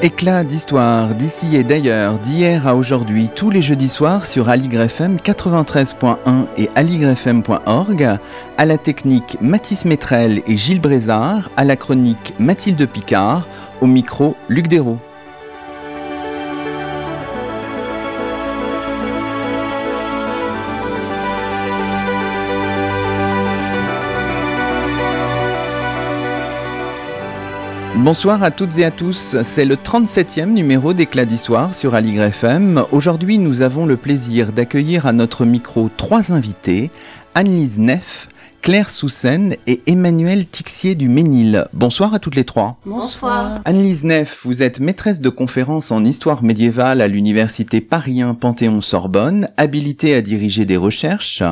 Éclat d'histoire d'ici et d'ailleurs, d'hier à aujourd'hui, tous les jeudis soirs sur AligrefM 93.1 et aligrefm.org, à la technique Mathis Métrel et Gilles Brézard, à la chronique Mathilde Picard, au micro Luc Dérault. Bonsoir à toutes et à tous, c'est le 37e numéro d'Éclat d'Histoire sur Aligre FM. Aujourd'hui, nous avons le plaisir d'accueillir à notre micro trois invités, Annelise Neff, Claire Soussen et Emmanuel Tixier du Ménil. Bonsoir à toutes les trois. Bonsoir. Annelise Neff, vous êtes maîtresse de conférences en histoire médiévale à l'université Paris Panthéon-Sorbonne, habilitée à diriger des recherches.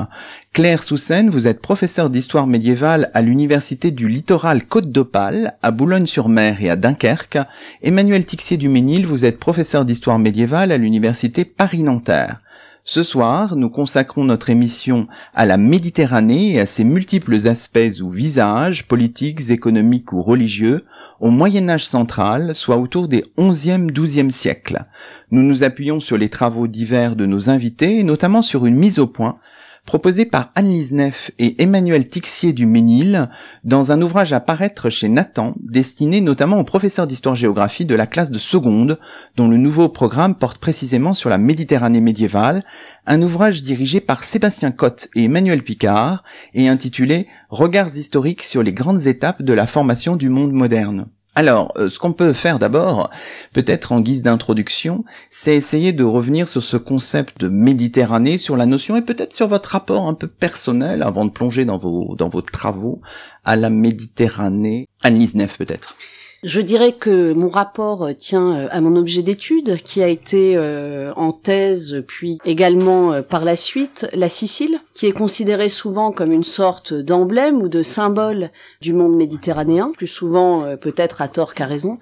Claire Soussen, vous êtes professeure d'histoire médiévale à l'université du littoral Côte d'Opale, à Boulogne-sur-Mer et à Dunkerque. Emmanuel Tixier du Ménil, vous êtes professeur d'histoire médiévale à l'université Paris-Nanterre. Ce soir, nous consacrons notre émission à la Méditerranée et à ses multiples aspects ou visages, politiques, économiques ou religieux, au Moyen Âge central, soit autour des 11e, 12e siècles. Nous nous appuyons sur les travaux divers de nos invités, notamment sur une mise au point proposé par Anne-Lise Neff et Emmanuel Tixier du Ménil dans un ouvrage à paraître chez Nathan, destiné notamment aux professeurs d'histoire-géographie de la classe de seconde, dont le nouveau programme porte précisément sur la Méditerranée médiévale, un ouvrage dirigé par Sébastien Cotte et Emmanuel Picard et intitulé Regards historiques sur les grandes étapes de la formation du monde moderne. Alors, euh, ce qu'on peut faire d'abord, peut-être en guise d'introduction, c'est essayer de revenir sur ce concept de Méditerranée, sur la notion et peut-être sur votre rapport un peu personnel avant de plonger dans vos, dans vos travaux à la Méditerranée. Annelise peut-être. Je dirais que mon rapport euh, tient euh, à mon objet d'étude, qui a été euh, en thèse, puis également par la suite la Sicile, qui est considérée souvent comme une sorte d'emblème ou de symbole du monde méditerranéen, plus souvent peut-être à tort qu'à raison.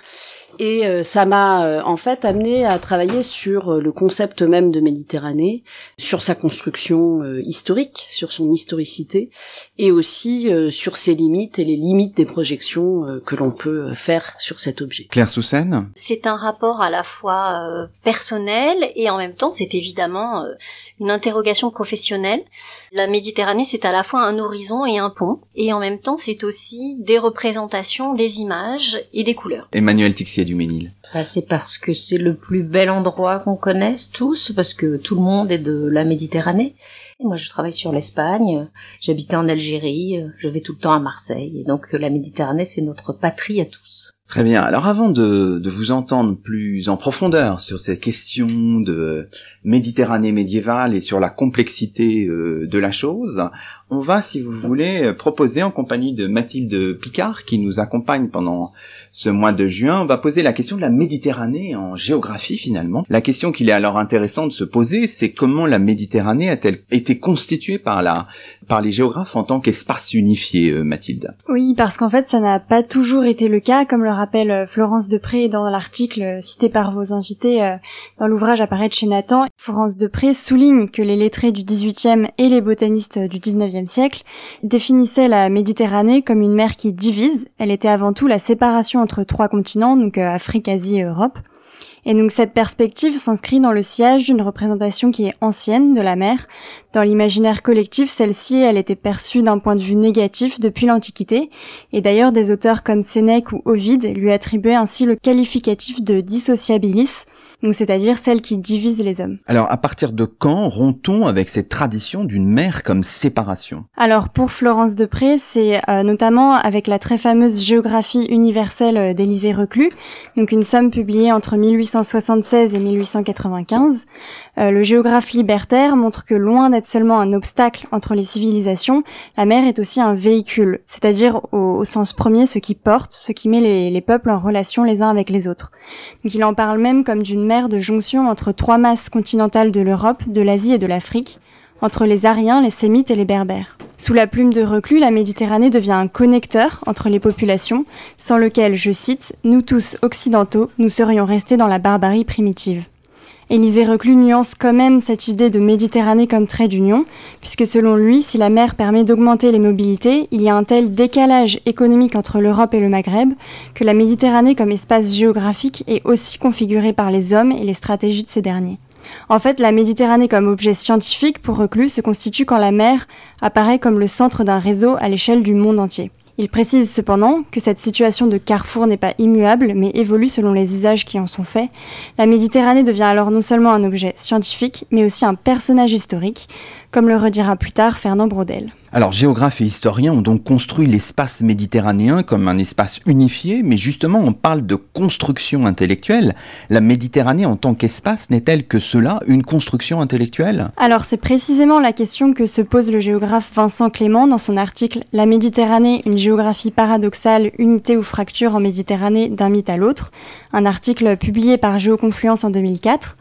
Et euh, ça m'a euh, en fait amené à travailler sur euh, le concept même de Méditerranée, sur sa construction historique, sur son historicité, et aussi sur ses limites et les limites des projections que l'on peut faire sur cet objet. Claire Soussen C'est un rapport à la fois personnel et en même temps c'est évidemment une interrogation professionnelle. La Méditerranée c'est à la fois un horizon et un pont, et en même temps c'est aussi des représentations, des images et des couleurs. Emmanuel Tixier du Ménil bah, C'est parce que c'est le plus bel endroit qu'on connaisse tous, parce que tout le monde est de la Méditerranée. Et moi, je travaille sur l'Espagne, j'habitais en Algérie, je vais tout le temps à Marseille, et donc la Méditerranée, c'est notre patrie à tous. Très bien. Alors avant de, de, vous entendre plus en profondeur sur cette question de Méditerranée médiévale et sur la complexité euh, de la chose, on va, si vous voulez, proposer en compagnie de Mathilde Picard, qui nous accompagne pendant ce mois de juin, on va poser la question de la Méditerranée en géographie finalement. La question qu'il est alors intéressant de se poser, c'est comment la Méditerranée a-t-elle été constituée par la par les géographes en tant qu'espace unifié, euh, Mathilde? Oui, parce qu'en fait, ça n'a pas toujours été le cas, comme le rappelle euh, Florence Depré dans l'article euh, cité par vos invités dans l'ouvrage apparaître chez Nathan. Florence Depré souligne que les lettrés du XVIIIe et les botanistes du XIXe siècle définissaient la Méditerranée comme une mer qui divise. Elle était avant tout la séparation entre trois continents, donc euh, Afrique, Asie et Europe. Et donc cette perspective s'inscrit dans le siège d'une représentation qui est ancienne de la mer. Dans l'imaginaire collectif, celle-ci, elle était perçue d'un point de vue négatif depuis l'Antiquité, et d'ailleurs des auteurs comme Sénèque ou Ovide lui attribuaient ainsi le qualificatif de dissociabilis, donc c'est-à-dire celle qui divise les hommes. Alors à partir de quand rompt-on avec cette tradition d'une mère comme séparation? Alors pour Florence Depré, c'est euh, notamment avec la très fameuse géographie universelle euh, d'Élisée Reclus, donc une somme publiée entre 1876 et 1895. Euh, le géographe libertaire montre que loin d'être seulement un obstacle entre les civilisations, la mer est aussi un véhicule, c'est-à-dire au, sens premier ce qui porte, ce qui met les, les peuples en relation les uns avec les autres. Donc il en parle même comme d'une mer de jonction entre trois masses continentales de l'Europe, de l'Asie et de l'Afrique, entre les Ariens, les Sémites et les Berbères. Sous la plume de Reclus, la Méditerranée devient un connecteur entre les populations, sans lequel, je cite, nous tous occidentaux, nous serions restés dans la barbarie primitive. Élisée Reclus nuance quand même cette idée de Méditerranée comme trait d'union, puisque selon lui, si la mer permet d'augmenter les mobilités, il y a un tel décalage économique entre l'Europe et le Maghreb que la Méditerranée comme espace géographique est aussi configurée par les hommes et les stratégies de ces derniers. En fait, la Méditerranée comme objet scientifique pour Reclus se constitue quand la mer apparaît comme le centre d'un réseau à l'échelle du monde entier. Il précise cependant que cette situation de carrefour n'est pas immuable, mais évolue selon les usages qui en sont faits. La Méditerranée devient alors non seulement un objet scientifique, mais aussi un personnage historique, comme le redira plus tard Fernand Braudel. Alors, géographes et historiens ont donc construit l'espace méditerranéen comme un espace unifié, mais justement, on parle de construction intellectuelle. La Méditerranée en tant qu'espace n'est-elle que cela, une construction intellectuelle? Alors, c'est précisément la question que se pose le géographe Vincent Clément dans son article La Méditerranée, une géographie paradoxale, unité ou fracture en Méditerranée d'un mythe à l'autre, un article publié par Géoconfluence en 2004.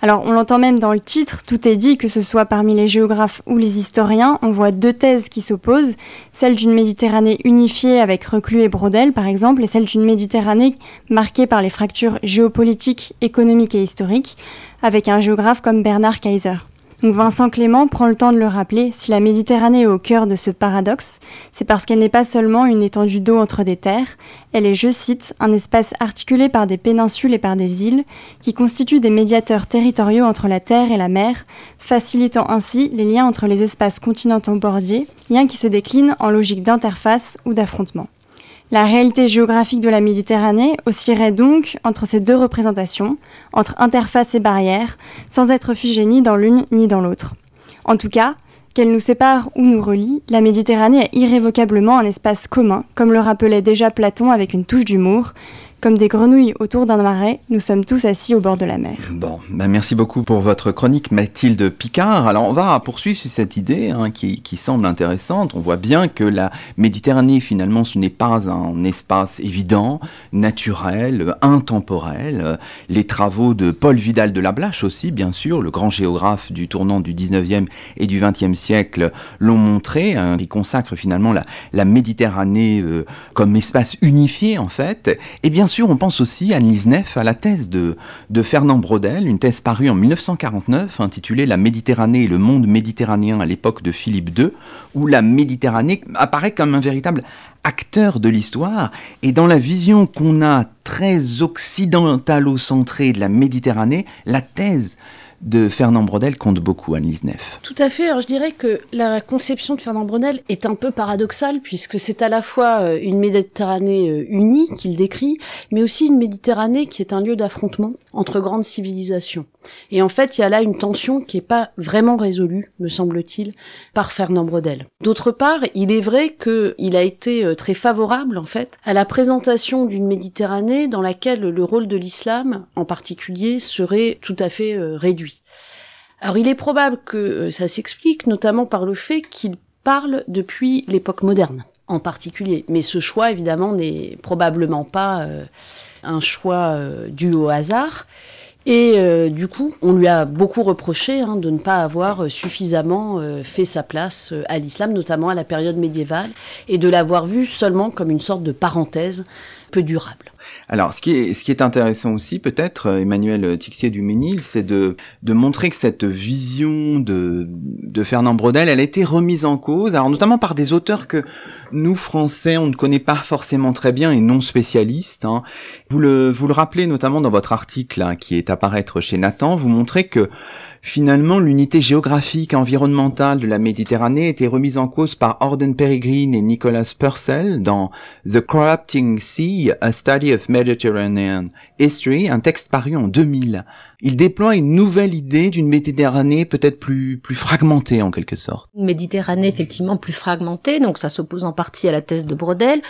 Alors on l'entend même dans le titre, tout est dit, que ce soit parmi les géographes ou les historiens, on voit deux thèses qui s'opposent, celle d'une Méditerranée unifiée avec Reclus et Brodel par exemple, et celle d'une Méditerranée marquée par les fractures géopolitiques, économiques et historiques, avec un géographe comme Bernard Kaiser. Vincent Clément prend le temps de le rappeler, si la Méditerranée est au cœur de ce paradoxe, c'est parce qu'elle n'est pas seulement une étendue d'eau entre des terres, elle est, je cite, un espace articulé par des péninsules et par des îles, qui constituent des médiateurs territoriaux entre la terre et la mer, facilitant ainsi les liens entre les espaces continentaux bordiers, liens qui se déclinent en logique d'interface ou d'affrontement. La réalité géographique de la Méditerranée oscillerait donc entre ces deux représentations, entre interface et barrière, sans être figée ni dans l'une ni dans l'autre. En tout cas, qu'elle nous sépare ou nous relie, la Méditerranée est irrévocablement un espace commun, comme le rappelait déjà Platon avec une touche d'humour, comme des grenouilles autour d'un marais, nous sommes tous assis au bord de la mer. Bon, ben merci beaucoup pour votre chronique Mathilde Picard. Alors on va poursuivre sur cette idée hein, qui, qui, semble intéressante. On voit bien que la Méditerranée finalement ce n'est pas un espace évident, naturel, intemporel. Les travaux de Paul Vidal de la Blache aussi, bien sûr, le grand géographe du tournant du 19e et du 20e siècle l'ont montré. Hein. Il consacre finalement la, Méditerranée euh, comme espace unifié en fait. Et bien sûr, on pense aussi, Anne-Lise à la thèse de, de Fernand Braudel, une thèse parue en 1949 intitulée La Méditerranée et le monde méditerranéen à l'époque de Philippe II, où la Méditerranée apparaît comme un véritable acteur de l'histoire. Et dans la vision qu'on a très occidentalo-centrée de la Méditerranée, la thèse de Fernand Brodel compte beaucoup, Anne-Lise Neff. Tout à fait. Alors je dirais que la conception de Fernand Brodel est un peu paradoxale puisque c'est à la fois euh, une Méditerranée euh, unie qu'il décrit, mais aussi une Méditerranée qui est un lieu d'affrontement entre grandes civilisations. Et en fait, il y a là une tension qui est pas vraiment résolue, me semble-t-il, par Fernand Brodel. D'autre part, il est vrai qu'il a été euh, très favorable, en fait, à la présentation d'une Méditerranée dans laquelle le rôle de l'islam, en particulier, serait tout à fait réduit. Alors il est probable que euh, ça s'explique notamment par le fait qu'il parle depuis l'époque moderne en particulier. Mais ce choix évidemment n'est probablement pas euh, un choix euh, dû au hasard. Et du coup, on lui a beaucoup reproché hein, de ne pas avoir suffisamment fait sa place à l'islam, notamment à la période médiévale, et de l'avoir vu seulement comme une sorte de parenthèse peu durable. Alors, ce qui est, ce qui est intéressant aussi, peut-être, euh, Emmanuel Tixier du Ménil, c'est de, de montrer que cette vision de, de Fernand Brodel, elle a été remise en cause, alors notamment par des auteurs que nous, Français, on ne connaît pas forcément très bien et non spécialistes. Hein. Vous, le, vous le rappelez notamment dans votre article hein, qui est à paraître chez Nathan, vous montrez que Finalement, l'unité géographique environnementale de la Méditerranée était remise en cause par Orden Peregrine et Nicholas Purcell dans The Corrupting Sea, A Study of Mediterranean History, un texte paru en 2000. Il déploie une nouvelle idée d'une Méditerranée peut-être plus, plus fragmentée en quelque sorte. Une Méditerranée effectivement plus fragmentée, donc ça s'oppose en partie à la thèse de Brodel,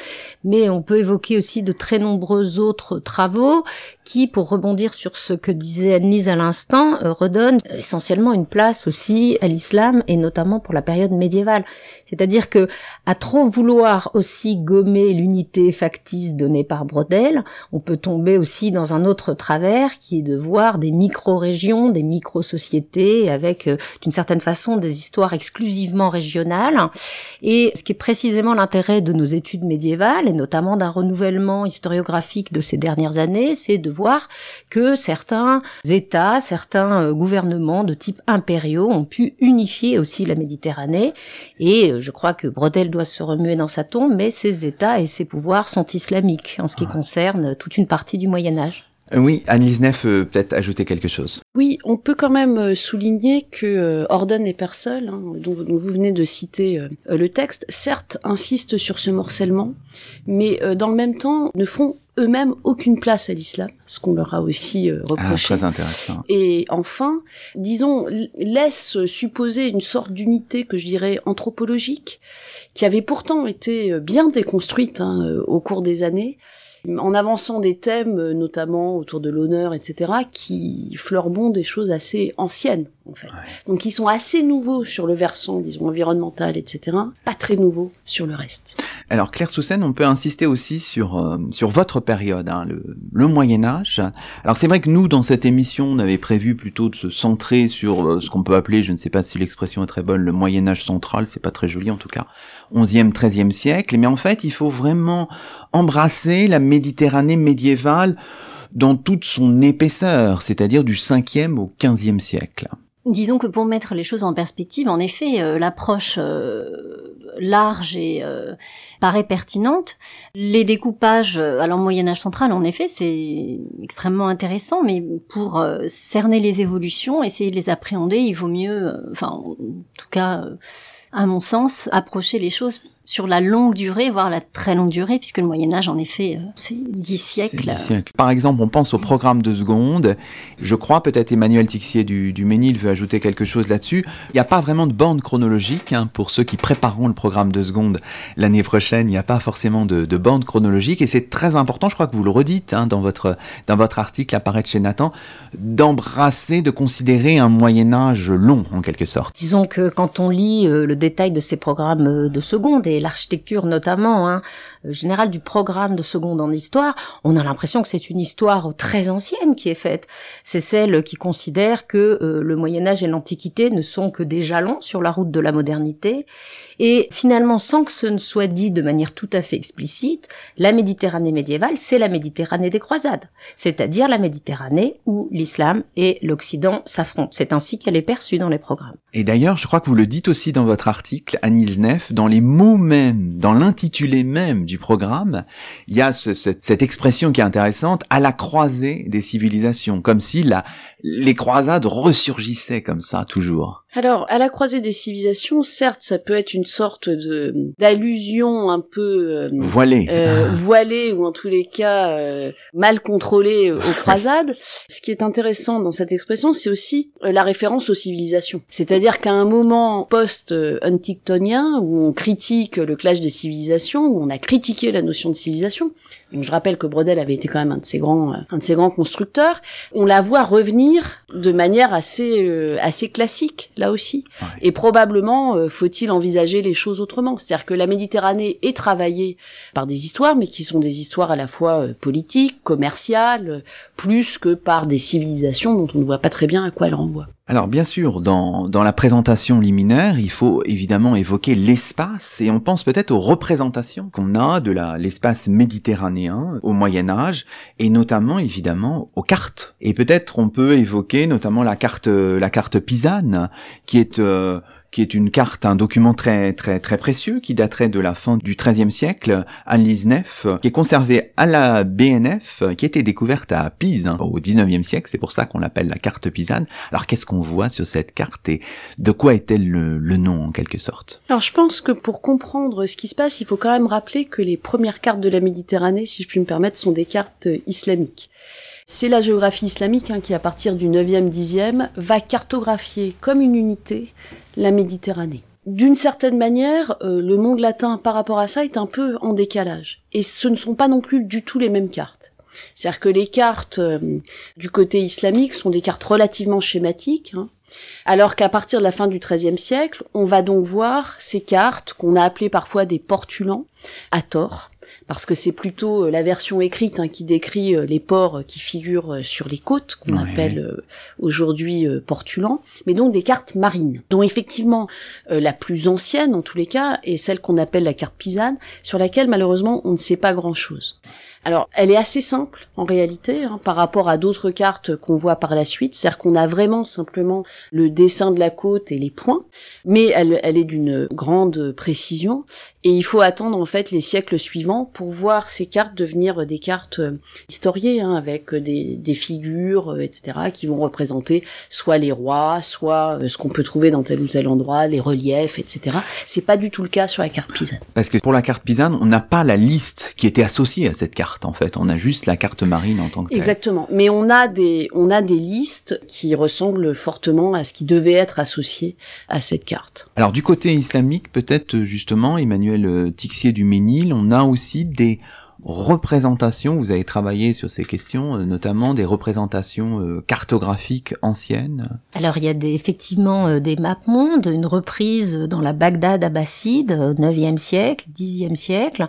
mais on peut évoquer aussi de très nombreux autres travaux qui, pour rebondir sur ce que disait Annelise à l'instant, euh, redonnent essentiellement une place aussi à l'islam et notamment pour la période médiévale. C'est-à-dire que à trop vouloir aussi gommer l'unité factice donnée par Brodel, on peut tomber aussi dans un autre travers qui est de voir des micro-régions, des micro-sociétés, avec d'une certaine façon des histoires exclusivement régionales. Et ce qui est précisément l'intérêt de nos études médiévales, et notamment d'un renouvellement historiographique de ces dernières années, c'est de voir que certains États, certains gouvernements de type impériaux ont pu unifier aussi la Méditerranée. Et je crois que Brodel doit se remuer dans sa tombe, mais ces États et ces pouvoirs sont islamiques en ce qui concerne toute une partie du Moyen Âge. Euh, oui, Annelise Neff peut-être ajouter quelque chose. Oui, on peut quand même euh, souligner que euh, Orden et hein, dont, vous venez de citer le texte, certes insistent sur ce morcellement, mais dans le même temps ne font eux-mêmes aucune place à l'islam, ce qu'on leur a aussi ah, reproché. Ah, très intéressant. Et enfin, disons, laisse supposer une sorte d'unité que je dirais anthropologique, qui avait pourtant été bien déconstruite hein, au cours des années, en avançant des thèmes, euh, notamment autour de l'honneur, etc., qui fleurbont des choses assez anciennes, en fait. Donc, ils sont assez nouveaux sur le versant, disons, environnemental, etc., pas très nouveaux sur le reste. Alors, Claire Soussen, on peut insister aussi sur, euh, sur votre période, hein, le, le Moyen-Âge. Alors, c'est vrai que nous, dans cette émission, on avait prévu plutôt de se centrer sur euh, ce qu'on peut appeler, je ne sais pas si l'expression est très bonne, le Moyen-Âge central, c'est pas très joli en tout cas, 11e, 13e siècle, mais en fait, il faut vraiment embrasser la Méditerranée médiévale dans toute son épaisseur, c'est-à-dire du 5e au 15e siècle. Disons que pour mettre les choses en perspective, en effet, euh, l'approche euh, large et euh, paraît pertinente. Les découpages, alors Moyen Âge central, en effet, c'est extrêmement intéressant, mais pour cerner les évolutions, essayer de les appréhender, il vaut mieux, enfin, en tout cas à mon sens, approcher les choses sur la longue durée, voire la très longue durée, puisque le Moyen Âge, en effet, euh, c'est dix siècles. siècles. Par exemple, on pense au programme de seconde. Je crois peut-être Emmanuel Tixier du, du Ménil veut ajouter quelque chose là-dessus. Il n'y a pas vraiment de bande chronologique hein, pour ceux qui prépareront le programme de seconde l'année prochaine. Il n'y a pas forcément de, de bande chronologique et c'est très important. Je crois que vous le redites hein, dans votre dans votre article apparaît chez Nathan d'embrasser, de considérer un Moyen Âge long en quelque sorte. Disons que quand on lit euh, le détail de ces programmes euh, de seconde et l'architecture notamment, hein, euh, générale du programme de seconde en histoire, on a l'impression que c'est une histoire très ancienne qui est faite. C'est celle qui considère que euh, le Moyen Âge et l'Antiquité ne sont que des jalons sur la route de la modernité. Et finalement, sans que ce ne soit dit de manière tout à fait explicite, la Méditerranée médiévale, c'est la Méditerranée des croisades, c'est-à-dire la Méditerranée où l'islam et l'Occident s'affrontent. C'est ainsi qu'elle est perçue dans les programmes. Et d'ailleurs, je crois que vous le dites aussi dans votre article, Anise Neff, dans les mots même, dans l'intitulé même du programme, il y a cette expression qui est intéressante, à la croisée des civilisations, comme si la, les croisades ressurgissaient comme ça toujours. Alors, à la croisée des civilisations, certes, ça peut être une sorte de d'allusion un peu euh, voilée, euh, voilée ou en tous les cas euh, mal contrôlée aux croisades. Ce qui est intéressant dans cette expression, c'est aussi la référence aux civilisations. C'est-à-dire qu'à un moment post-huntingtonien où on critique le clash des civilisations, où on a critiqué la notion de civilisation, donc je rappelle que Brodel avait été quand même un de ses grands, un de ses grands constructeurs, on la voit revenir de manière assez assez classique là aussi. Et probablement euh, faut-il envisager les choses autrement. C'est-à-dire que la Méditerranée est travaillée par des histoires, mais qui sont des histoires à la fois euh, politiques, commerciales, plus que par des civilisations dont on ne voit pas très bien à quoi elles renvoient. Alors bien sûr, dans, dans la présentation liminaire, il faut évidemment évoquer l'espace et on pense peut-être aux représentations qu'on a de l'espace méditerranéen au Moyen Âge et notamment évidemment aux cartes. Et peut-être on peut évoquer notamment la carte la carte pisane qui est euh, qui est une carte, un document très très très précieux qui daterait de la fin du XIIIe siècle, à Neff, qui est conservé à la BNF, qui était découverte à Pise hein, au XIXe siècle. C'est pour ça qu'on l'appelle la carte pisane. Alors qu'est-ce qu'on voit sur cette carte et de quoi est-elle le, le nom en quelque sorte? Alors je pense que pour comprendre ce qui se passe, il faut quand même rappeler que les premières cartes de la Méditerranée, si je puis me permettre, sont des cartes islamiques. C'est la géographie islamique hein, qui, à partir du 9e, 10e, va cartographier comme une unité la Méditerranée. D'une certaine manière, euh, le monde latin par rapport à ça est un peu en décalage. Et ce ne sont pas non plus du tout les mêmes cartes. C'est-à-dire que les cartes euh, du côté islamique sont des cartes relativement schématiques, hein, alors qu'à partir de la fin du XIIIe siècle, on va donc voir ces cartes qu'on a appelées parfois des portulans, à tort, parce que c'est plutôt euh, la version écrite hein, qui décrit euh, les ports qui figurent sur les côtes, qu'on appelle aujourd'hui portulans, mais donc des cartes marines, dont effectivement la plus ancienne en tous les cas est celle qu'on appelle la carte pisane, sur laquelle malheureusement on ne sait pas grand-chose. Alors, elle est assez simple en réalité hein, par rapport à d'autres cartes qu'on voit par la suite. C'est-à-dire qu'on a vraiment simplement le dessin de la côte et les points, mais elle, elle est d'une grande précision. Et il faut attendre en fait les siècles suivants pour voir ces cartes devenir des cartes euh, historiées, hein, avec des, des figures, euh, etc., qui vont représenter soit les rois, soit euh, ce qu'on peut trouver dans tel ou tel endroit, les reliefs, etc. C'est pas du tout le cas sur la carte pisane. Parce que pour la carte pisane, on n'a pas la liste qui était associée à cette carte en fait. On a juste la carte marine en tant que telle. Exactement. Mais on a des on a des listes qui ressemblent fortement à ce qui devait être associé à cette carte. Alors du côté islamique, peut-être justement, Emmanuel euh, Tixier du Ménil, on a aussi des représentations, vous avez travaillé sur ces questions, euh, notamment des représentations euh, cartographiques anciennes. Alors il y a effectivement des maps mondes, une reprise dans la Bagdad abbasside, 9e siècle, 10e siècle,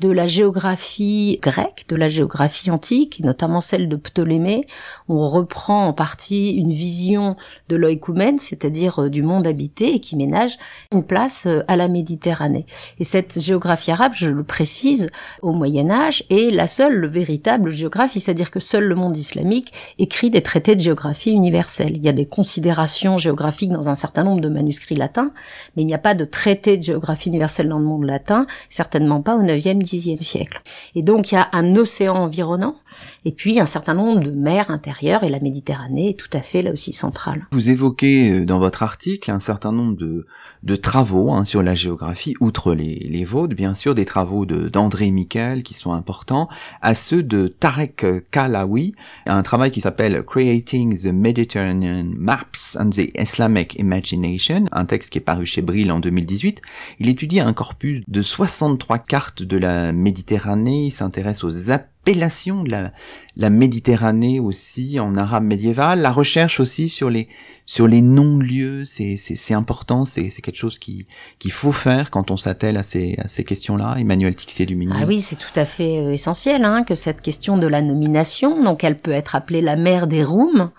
de la géographie grecque, de la géographie antique, notamment celle de Ptolémée. On reprend en partie une vision de l'oïkoumène, c'est-à-dire euh, du monde habité, et qui ménage une place euh, à la Méditerranée. Et cette géographie arabe, je le précise, au Moyen Âge, est la seule véritable géographie, c'est-à-dire que seul le monde islamique écrit des traités de géographie universelle. Il y a des considérations géographiques dans un certain nombre de manuscrits latins, mais il n'y a pas de traité de géographie universelle dans le monde latin, certainement pas au 9e, Xe siècle. Et donc il y a un océan environnant et puis un certain nombre de mers intérieures et la Méditerranée est tout à fait là aussi centrale. Vous évoquez euh, dans votre article un certain nombre de, de travaux hein, sur la géographie, outre les, les vôtres, bien sûr, des travaux d'André Miquel qui sont importants, à ceux de Tarek Kalawi, un travail qui s'appelle Creating the Mediterranean Maps and the Islamic Imagination, un texte qui est paru chez Brill en 2018. Il étudie un corpus de 63 cartes de la Méditerranée, il s'intéresse aux appellation de la, la Méditerranée aussi en arabe médiéval, la recherche aussi sur les sur les non-lieux, c'est c'est important, c'est c'est quelque chose qui qu'il faut faire quand on s'attelle à ces à ces questions-là. Emmanuel Tixier du Ah oui, c'est tout à fait euh, essentiel hein, que cette question de la nomination, donc elle peut être appelée la mer des Roums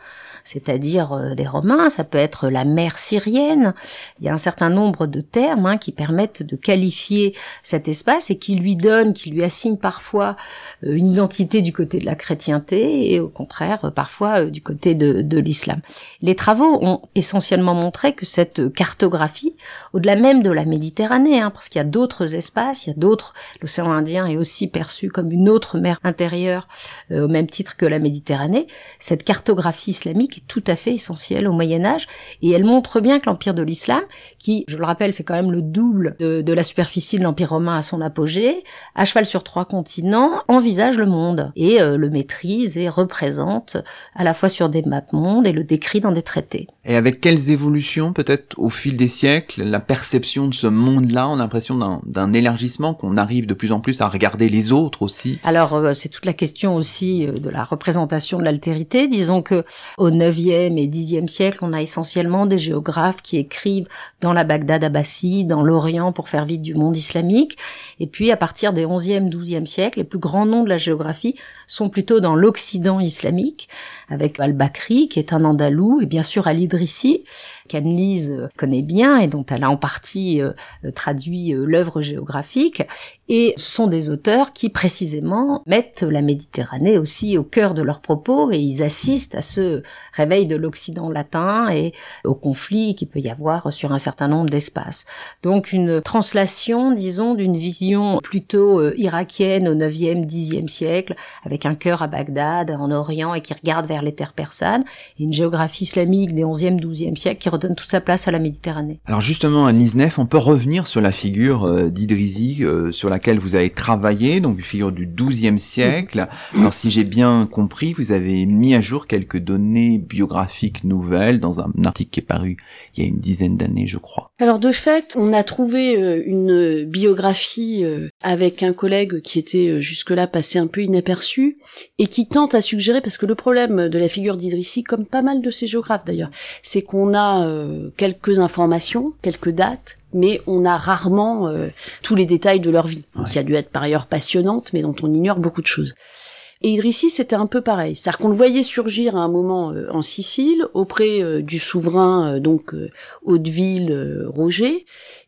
c'est-à-dire euh, des Romains, ça peut être la mer syrienne. Il y a un certain nombre de termes hein, qui permettent de qualifier cet espace et qui lui donnent, qui lui assignent parfois euh, une identité du côté de la chrétienté et au contraire euh, parfois du côté de, de l'islam. Les travaux ont essentiellement montré que cette cartographie, au-delà même de la Méditerranée, hein, parce qu'il y a d'autres espaces, il y a d'autres, l'océan Indien est aussi perçu comme une autre mer intérieure au même titre que la Méditerranée, cette cartographie islamique tout à fait essentielle au Moyen Âge, et elle montre bien que l'Empire de l'Islam, qui, je le rappelle, fait quand même le double de, la superficie de l'Empire romain à son apogée, à cheval sur trois continents, envisage le monde, et euh, le maîtrise et représente à la fois sur des maps mondes et le décrit dans des traités. Et avec quelles évolutions, peut-être au fil des siècles, la perception de ce monde-là, on a l'impression d'un élargissement, qu'on arrive de plus en plus à regarder les autres aussi? Alors, euh, c'est toute la question aussi euh, de la représentation de l'altérité. Disons que au 9e et 10e siècle, on a essentiellement des géographes qui écrivent dans la Bagdad abbasside, dans l'Orient pour faire vite du monde islamique. Et puis à partir des 11e, 12e siècles, les plus grands noms de la géographie sont plutôt dans l'Occident islamique, avec Al-Bakri, qui est un Andalou, et bien sûr Al-Idrissi, qu'Anne-Lise connaît bien et dont elle a en partie euh, traduit euh, l'œuvre géographique. Et ce sont des auteurs qui précisément mettent la Méditerranée aussi au cœur de leurs propos et ils assistent à ce réveil de l'Occident latin et au conflit qu'il peut y avoir sur un certain nombre d'espaces. Donc une translation, disons, d'une vision plutôt euh, irakienne au 9e, 10e siècle, avec un cœur à Bagdad, en Orient, et qui regarde vers les terres persanes, et une géographie islamique des 11e, 12e siècle qui redonne toute sa place à la Méditerranée. Alors justement, à Nef, on peut revenir sur la figure euh, d'Idrisi, euh, sur laquelle vous avez travaillé, donc une figure du 12e siècle. Alors si j'ai bien compris, vous avez mis à jour quelques données biographique nouvelle dans un article qui est paru il y a une dizaine d'années, je crois. Alors de fait, on a trouvé euh, une biographie euh, avec un collègue qui était euh, jusque-là passé un peu inaperçu et qui tente à suggérer, parce que le problème de la figure d'Idrissi, comme pas mal de ces géographes d'ailleurs, c'est qu'on a quelques informations, quelques dates, mais on a rarement tous les détails de leur vie, qui a dû être par ailleurs passionnante, mais dont on ignore beaucoup de choses. Et Idrissi, c'était un peu pareil. C'est-à-dire qu'on le voyait surgir à un moment euh, en Sicile, auprès euh, du souverain, euh, donc Hauteville Roger,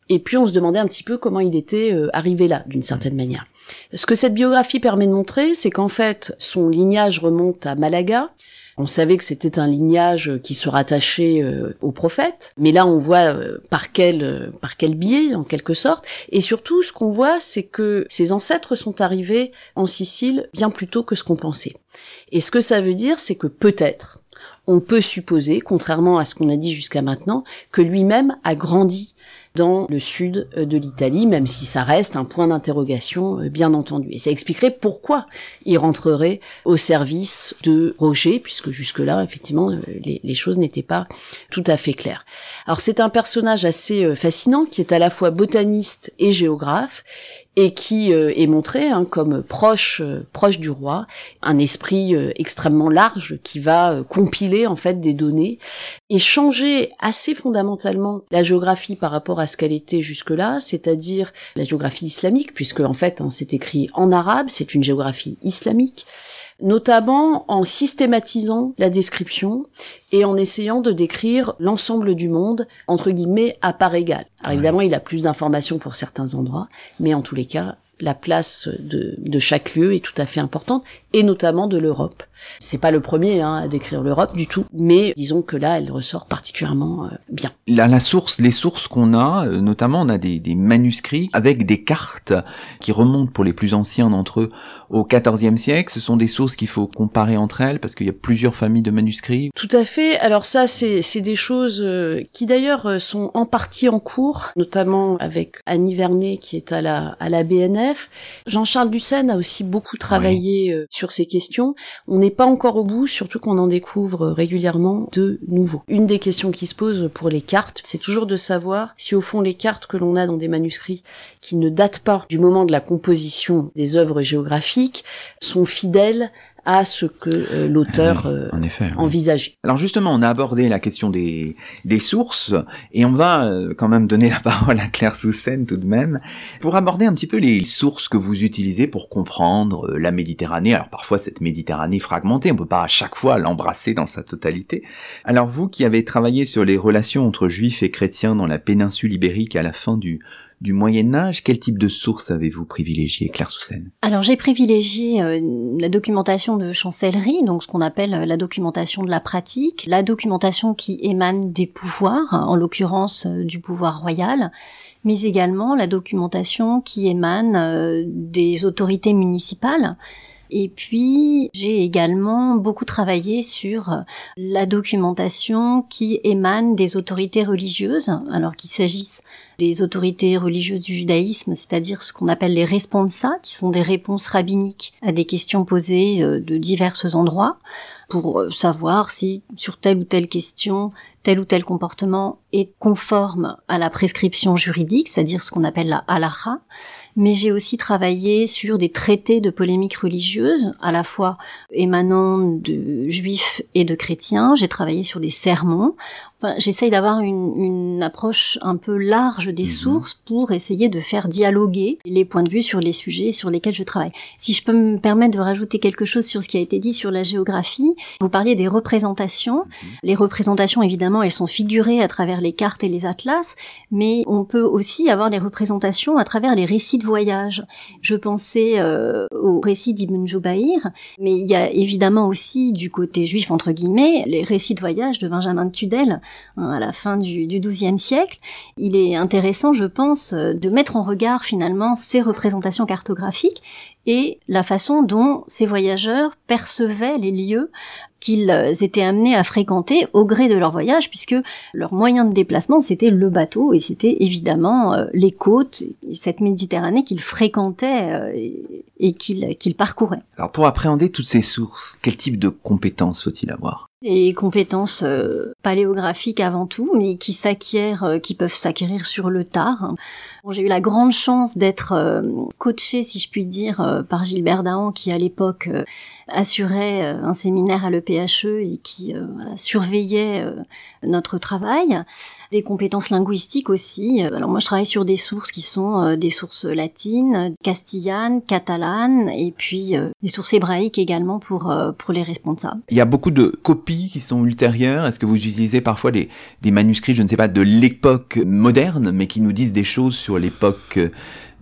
et puis on se demandait un petit peu comment il était arrivé là, d'une certaine manière. Ce que cette biographie permet de montrer, c'est qu'en fait, son lignage remonte à Malaga, on savait que c'était un lignage qui se rattachait euh, au prophète, mais là on voit euh, par quel euh, par quel biais en quelque sorte. Et surtout, ce qu'on voit, c'est que ses ancêtres sont arrivés en Sicile bien plus tôt que ce qu'on pensait. Et ce que ça veut dire, c'est que peut-être on peut supposer, contrairement à ce qu'on a dit jusqu'à maintenant, que lui-même a grandi dans le sud euh, de l'Italie, même si ça reste un point d'interrogation, euh, bien entendu. Et ça expliquerait pourquoi il rentrerait au service de Roger, puisque jusque-là, effectivement, euh, les, choses n'étaient pas tout à fait claires. Alors c'est un personnage assez fascinant, qui est à la fois botaniste et géographe, et qui est montré hein, comme proche proche du roi, un esprit extrêmement large qui va compiler en fait des données et changer assez fondamentalement la géographie par rapport à ce qu'elle était jusque-là, c'est-à-dire la géographie islamique puisque en fait hein, c'est écrit en arabe, c'est une géographie islamique notamment en systématisant la description et en essayant de décrire l'ensemble du monde, entre guillemets, à part égale. Alors évidemment, il a plus d'informations pour certains endroits, mais en tous les cas, la place de, de chaque lieu est tout à fait importante, et notamment de l'Europe. C'est pas le premier hein, à décrire l'Europe du tout, mais disons que là, elle ressort particulièrement euh, bien. La, la source, les sources qu'on a, euh, notamment, on a des, des, manuscrits avec des cartes qui remontent pour les plus anciens d'entre eux au XIVe siècle. Ce sont des sources qu'il faut comparer entre elles parce qu'il y a plusieurs familles de manuscrits. Tout à fait. Alors ça, c'est des choses euh, qui d'ailleurs sont en partie en cours, notamment avec Annie Vernet qui est à la à la Jean-Charles Dussen a aussi beaucoup travaillé sur ces questions. On n'est pas encore au bout, surtout qu'on en découvre régulièrement de nouveaux. Une des questions qui se posent pour les cartes, c'est toujours de savoir si au fond les cartes que l'on a dans des manuscrits qui ne datent pas du moment de la composition des œuvres géographiques sont fidèles à ce que euh, l'auteur euh, envisageait. Alors justement, on a abordé la question des, des sources et on va euh, quand même donner la parole à Claire Soussen tout de même pour aborder un petit peu les sources que vous utilisez pour comprendre la Méditerranée. Alors parfois cette Méditerranée fragmentée, on peut pas à chaque fois l'embrasser dans sa totalité. Alors vous qui avez travaillé sur les relations entre juifs et chrétiens dans la péninsule ibérique à la fin du du Moyen Âge, quel type de sources avez-vous privilégié, Claire Soussen? Alors j'ai privilégié euh, la documentation de chancellerie, donc ce qu'on appelle euh, la documentation de la pratique, la documentation qui émane des pouvoirs, en l'occurrence euh, du pouvoir royal, mais également la documentation qui émane des autorités municipales. Et puis, j'ai également beaucoup travaillé sur la documentation qui émane des autorités religieuses, alors qu'il s'agisse des autorités religieuses du judaïsme, c'est-à-dire ce qu'on appelle les responsa, qui sont des réponses rabbiniques à des questions posées euh, de divers endroits, pour euh, savoir si sur telle ou telle question, tel ou tel comportement est conforme à la prescription juridique, c'est-à-dire ce qu'on appelle la halacha, mais j'ai aussi travaillé sur des traités de polémique religieuse, à la fois émanant de juifs et de chrétiens. J'ai travaillé sur des sermons. Enfin, j'essaye d'avoir une, une, approche un peu large des mhm. sources pour essayer de faire dialoguer les points de vue sur les sujets sur lesquels je travaille. Si je peux me permettre de rajouter quelque chose sur ce qui a été dit sur la géographie, vous parliez des représentations. Mhm. Les représentations, évidemment, elles sont figurées à travers les cartes et les atlas, mais on peut aussi avoir les représentations à travers les récits de voyage. Je pensais euh, au récit d'Ibn Joubaïr, mais il y a évidemment aussi du côté juif, entre guillemets, les récits de voyage de Benjamin Tudel hein, à la fin du, du XIIe siècle. Il est intéressant, je pense, de mettre en regard finalement ces représentations cartographiques et la façon dont ces voyageurs percevaient les lieux qu'ils étaient amenés à fréquenter au gré de leur voyage, puisque leur moyen de déplacement, c'était le bateau, et c'était évidemment euh, les côtes, cette Méditerranée qu'ils fréquentaient euh, et, qu'ils parcouraient. Alors pour appréhender toutes ces sources, quel type de compétences faut-il avoir? Des compétences euh, paléographiques avant tout, mais qui s'acquièrent, euh, qui peuvent s'acquérir sur le tard. Bon, j'ai eu la grande chance d'être euh, coachée, si je puis dire, par Gilbert Dahan, qui à l'époque assurait un séminaire à l'EPHE et qui surveillait notre travail des compétences linguistiques aussi. Alors moi je travaille sur des sources qui sont euh, des sources latines, castillanes, catalanes et puis euh, des sources hébraïques également pour euh, pour les responsables. Il y a beaucoup de copies qui sont ultérieures. Est-ce que vous utilisez parfois des, des manuscrits, je ne sais pas, de l'époque moderne, mais qui nous disent des choses sur l'époque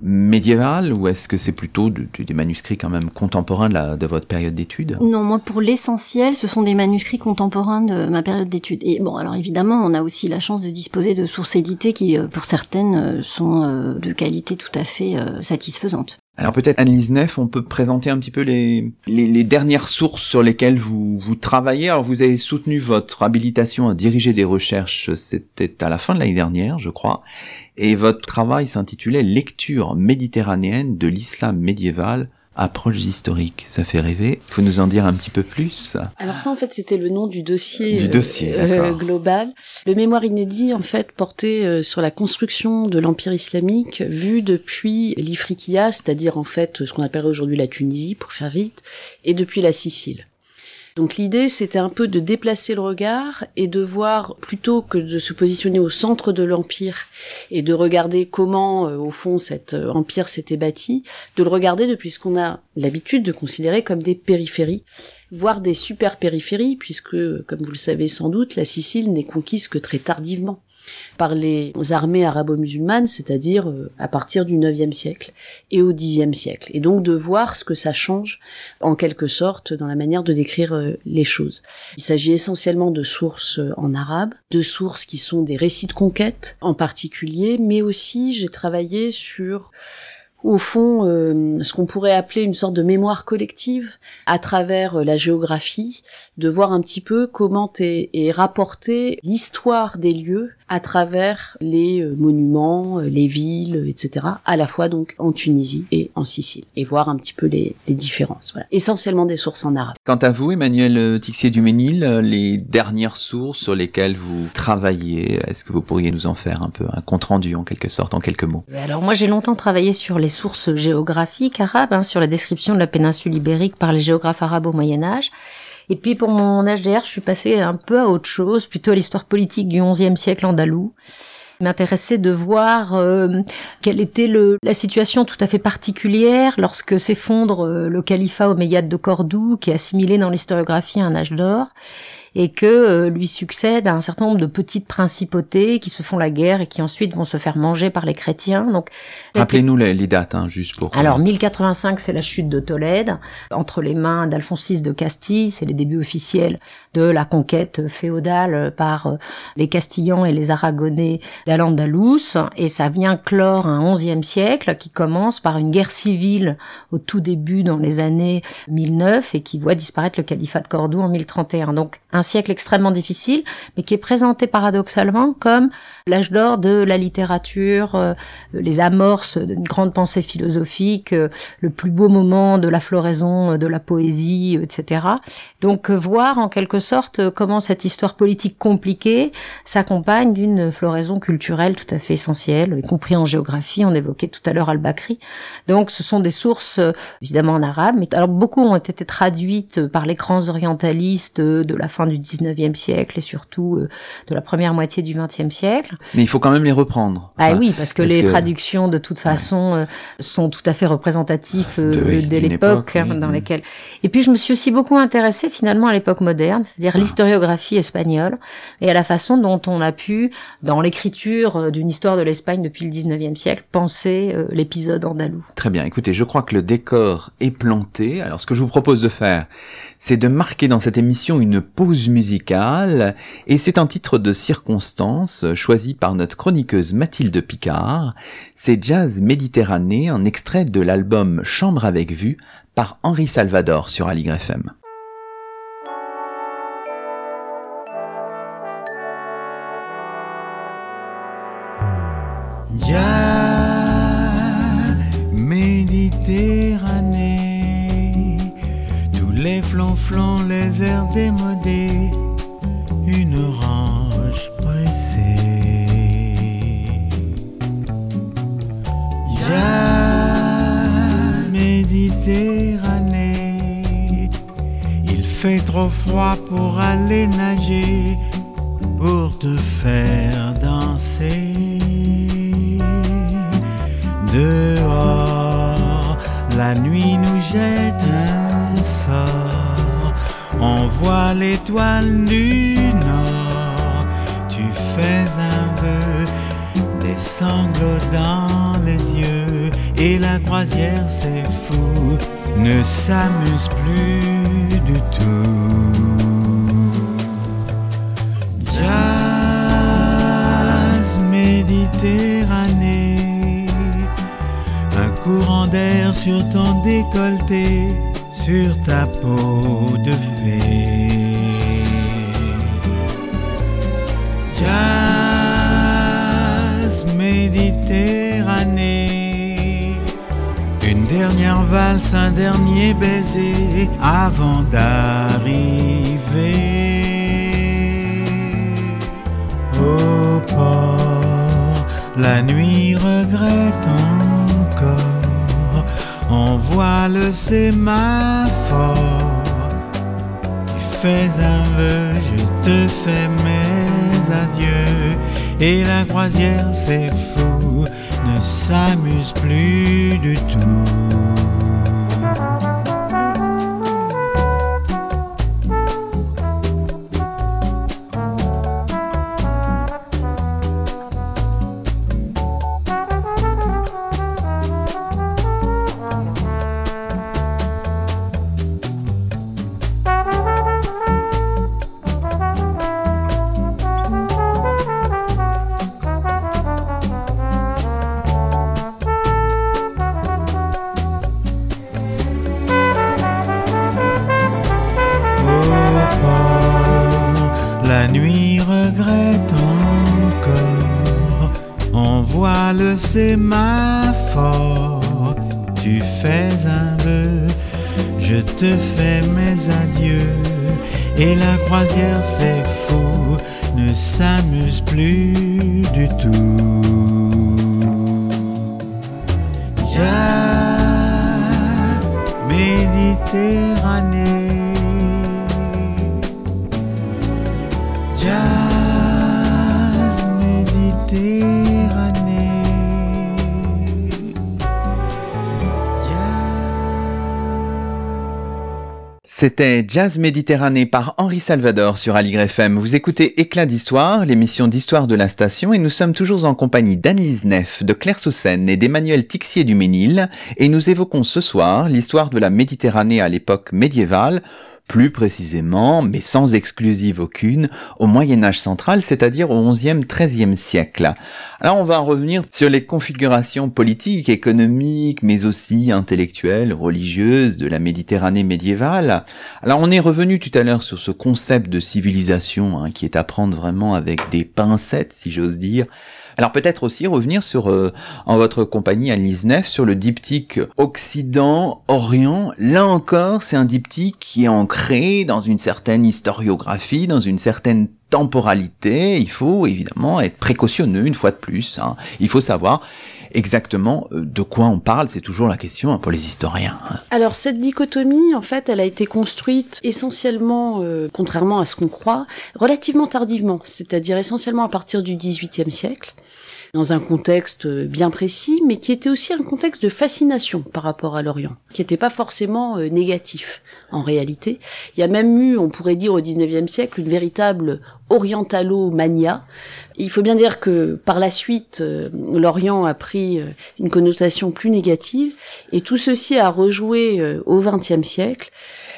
médiévale ou est-ce que c'est plutôt des manuscrits quand même contemporains de, la, de votre période d'études Non, moi pour l'essentiel, ce sont des manuscrits contemporains de ma période d'études. Et bon, alors évidemment, on a aussi la chance de disposer de sources éditées qui, euh, pour certaines, euh, sont euh, de qualité tout à fait satisfaisante. Alors peut-être Anne-Lise Neff, on peut présenter un petit peu les, les, dernières sources sur lesquelles vous, vous travaillez. Alors vous avez soutenu votre habilitation à diriger des recherches, c'était à la fin de l'année dernière, je crois, et votre travail s'intitulait Lecture méditerranéenne de l'islam médiéval approche historique, ça fait rêver. Faut nous en dire un petit peu plus? Alors ça, en fait, c'était le nom du dossier, du dossier euh, global. Le mémoire inédit, en fait, portait euh, sur la construction de l'empire islamique vu depuis l'Ifriqiya, c'est-à-dire en fait ce qu'on appelle aujourd'hui la Tunisie, pour faire vite, et depuis la Sicile. Donc l'idée, c'était un peu de déplacer le regard et de voir, plutôt que de se positionner au centre de l'empire et de regarder comment, euh, au fond, cet euh, empire s'était bâti, de le regarder depuis ce qu'on a l'habitude de considérer comme des périphéries, voire des super périphéries, puisque, comme vous le savez sans doute, la Sicile n'est conquise que très tardivement par les armées arabo-musulmanes, c'est-à-dire euh, à partir du 9e siècle et au 10e siècle. Et donc de voir ce que ça change en quelque sorte dans la manière de décrire euh, les choses. Il s'agit essentiellement de sources euh, en arabe, de sources qui sont des récits de conquête en particulier, mais aussi j'ai travaillé sur au fond ce qu'on pourrait appeler une sorte de mémoire collective à travers la géographie, de voir un petit peu comment est, est rapportée l'histoire des lieux à travers les euh, monuments, les villes, etc. À la fois donc en Tunisie et en Sicile, et voir un petit peu les, les différences. Voilà. Essentiellement des sources en arabe. Quant à vous, Emmanuel Tixier-Duménil, les dernières sources sur lesquelles vous travaillez, est-ce que vous pourriez nous en faire un peu un compte rendu en quelque sorte, en quelques mots? Alors moi j'ai longtemps travaillé sur les sources géographiques arabes, hein, sur la description de la péninsule ibérique par les géographes arabes au Moyen Âge. Et puis pour mon HDR, je suis passée un peu à autre chose, plutôt à l'histoire politique du XIe siècle andalou. Il m'intéressait de voir euh, quelle était le, la situation tout à fait particulière lorsque s'effondre euh, le califat omeyyade de Cordoue, qui est assimilé dans l'historiographie à un âge d'or et que euh, lui succède un certain nombre de petites principautés qui se font la guerre et qui ensuite vont se faire manger par les chrétiens. Donc, rappelez-nous les, dates, hein, juste pour. Alors 1085, c'est la chute de Tolède entre les mains d'Alphonse VI de Castille, c'est les débuts officiels de la conquête féodale par euh, les Castillans et les Aragonais d'Al-Andalus, et ça vient clore un XIe siècle qui commence par une guerre civile au tout début dans les années 1009 et qui voit disparaître le califat de Cordoue en 1031. Donc un siècle extrêmement difficile, mais qui est présenté paradoxalement comme l'âge d'or de la littérature, euh, les amorces d'une grande pensée philosophique, euh, le plus beau moment de la floraison euh, de la poésie, etc. Donc voir en quelque sorte comment cette histoire politique compliquée s'accompagne d'une floraison culturelle tout à fait essentielle, y compris en géographie, on évoquait tout à l'heure Al-Bakri. Donc ce sont des sources évidemment en arabe, mais alors beaucoup ont été traduites par les grands orientalistes de la fin du 19e siècle et surtout euh, de la première moitié du 20e siècle. Mais il faut quand même les reprendre. Ah oui, parce que les traductions de toute façon euh, sont tout à fait représentatives euh, de, l'époque hein, dans lesquelles. Et puis je me suis aussi beaucoup intéressée finalement à l'époque moderne, c'est-à-dire ah. l'historiographie espagnole et à la façon dont on a pu, dans l'écriture d'une histoire de l'Espagne depuis le 19e siècle, penser l'épisode andalou. Très bien. Écoutez, je crois que le décor est planté. Alors ce que je vous propose de faire, c'est de marquer dans cette émission une pause musicale, et c'est un titre de circonstance choisi par notre chroniqueuse Mathilde Picard. C'est Jazz Méditerranée, un extrait de l'album Chambre avec vue par Henri Salvador sur Aligre FM les flanflans, les airs démodés, une orange pressée. Jazz Méditerranée, il fait trop froid pour aller nager, pour te faire danser. Dehors, la nuit nous jette un sort. On voit l'étoile du nord. Tu fais un vœu, des sanglots dans les yeux. Et la croisière, c'est fou, ne s'amuse plus du tout. Jazz Méditerranée, un courant d'air sur ton décolleté, sur ta peau de fée. Jazz Méditerranée, une dernière valse, un dernier baiser avant d'arriver au port. La nuit regrette voit le sémaphore. Tu fais un vœu, je te fais mes adieux. Et la croisière, c'est fou, ne s'amuse plus du tout. Et la croisière, c'est fou, ne s'amuse plus du tout. Jazz Méditerranée. C'était Jazz Méditerranée par Henri Salvador sur Aligre FM. Vous écoutez Éclat d'Histoire, l'émission d'histoire de la station, et nous sommes toujours en compagnie d'Anne-Lise Neff, de Claire Soussen et d'Emmanuel Tixier du Ménil, et nous évoquons ce soir l'histoire de la Méditerranée à l'époque médiévale, plus précisément, mais sans exclusive aucune, au Moyen Âge central, c'est-à-dire au XIe, XIIIe siècle. Alors on va revenir sur les configurations politiques, économiques, mais aussi intellectuelles, religieuses de la Méditerranée médiévale. Alors on est revenu tout à l'heure sur ce concept de civilisation hein, qui est à prendre vraiment avec des pincettes, si j'ose dire. Alors peut-être aussi revenir sur, euh, en votre compagnie, Alice Neff, sur le diptyque Occident-Orient. Là encore, c'est un diptyque qui est ancré dans une certaine historiographie, dans une certaine temporalité. Il faut évidemment être précautionneux une fois de plus. hein. Il faut savoir exactement euh, de quoi on parle. C'est toujours la question hein, pour les historiens. hein. Alors cette dichotomie, en fait, elle a été construite essentiellement, euh, contrairement à ce qu'on croit, relativement tardivement, c'est-à-dire essentiellement à partir du XVIIIe siècle, dans un contexte euh, bien précis, mais qui était aussi un contexte de fascination par rapport à l'Orient, qui n'était pas forcément négatif en réalité. Il y a même eu, on pourrait dire au XIXe siècle, une véritable orientalomania. Il faut bien dire que par la suite, euh, l'Orient a pris euh, une connotation plus négative, et tout ceci a rejoué euh, au XXe siècle,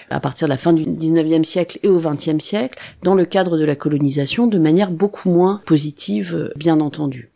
à partir de la fin du XIXe siècle et au XXe siècle, dans le cadre de la colonisation, de manière beaucoup moins positive, bien entendu.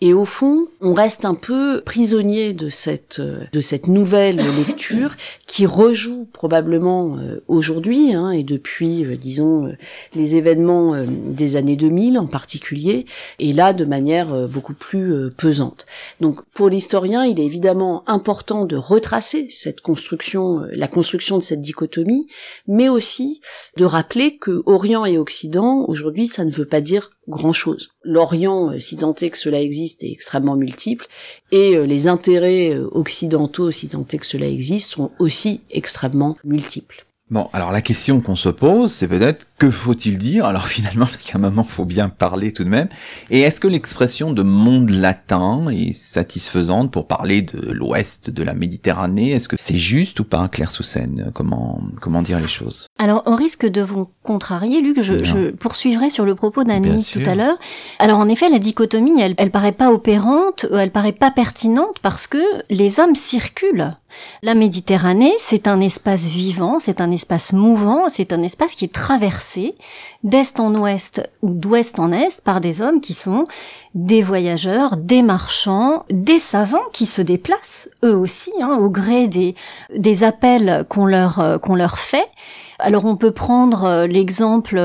Et au fond, on reste un peu prisonnier de cette de cette nouvelle lecture qui rejoue probablement euh, aujourd'hui hein, et depuis, euh, disons, euh, les événements des années 2000 en particulier, et là de manière beaucoup plus pesante. Donc pour l'historien, il est évidemment important de retracer cette construction, la construction de cette dichotomie, mais aussi de rappeler que Orient et Occident aujourd'hui, ça ne veut pas dire grand-chose. L'Orient, euh, si tant est que cela existe, est extrêmement multiple, et euh, les intérêts euh, occidentaux, si tant est que cela existe, sont aussi extrêmement multiples. Bon, alors la question qu'on se pose, c'est peut-être que faut-il dire? Alors finalement, parce qu'à un moment, faut bien parler tout de même. Et est-ce que l'expression de monde latin est satisfaisante pour parler de l'ouest de la Méditerranée? Est-ce que c'est juste ou pas, Claire Soussen? Comment comment dire les choses? Alors, au risque de vous contrarier, Luc, je, je poursuivrai sur le propos d'Annie tout à l'heure. Alors, en effet, la dichotomie, elle, elle paraît pas opérante, elle paraît pas pertinente parce que les hommes circulent. La Méditerranée, c'est un espace vivant, c'est un espace mouvant, c'est un espace qui est traversé d'est en ouest ou d'ouest en est par des hommes qui sont des voyageurs, des marchands, des savants qui se déplacent eux aussi hein, au gré des, des appels qu'on leur, euh, qu'on leur fait alors on peut prendre euh, l'exemple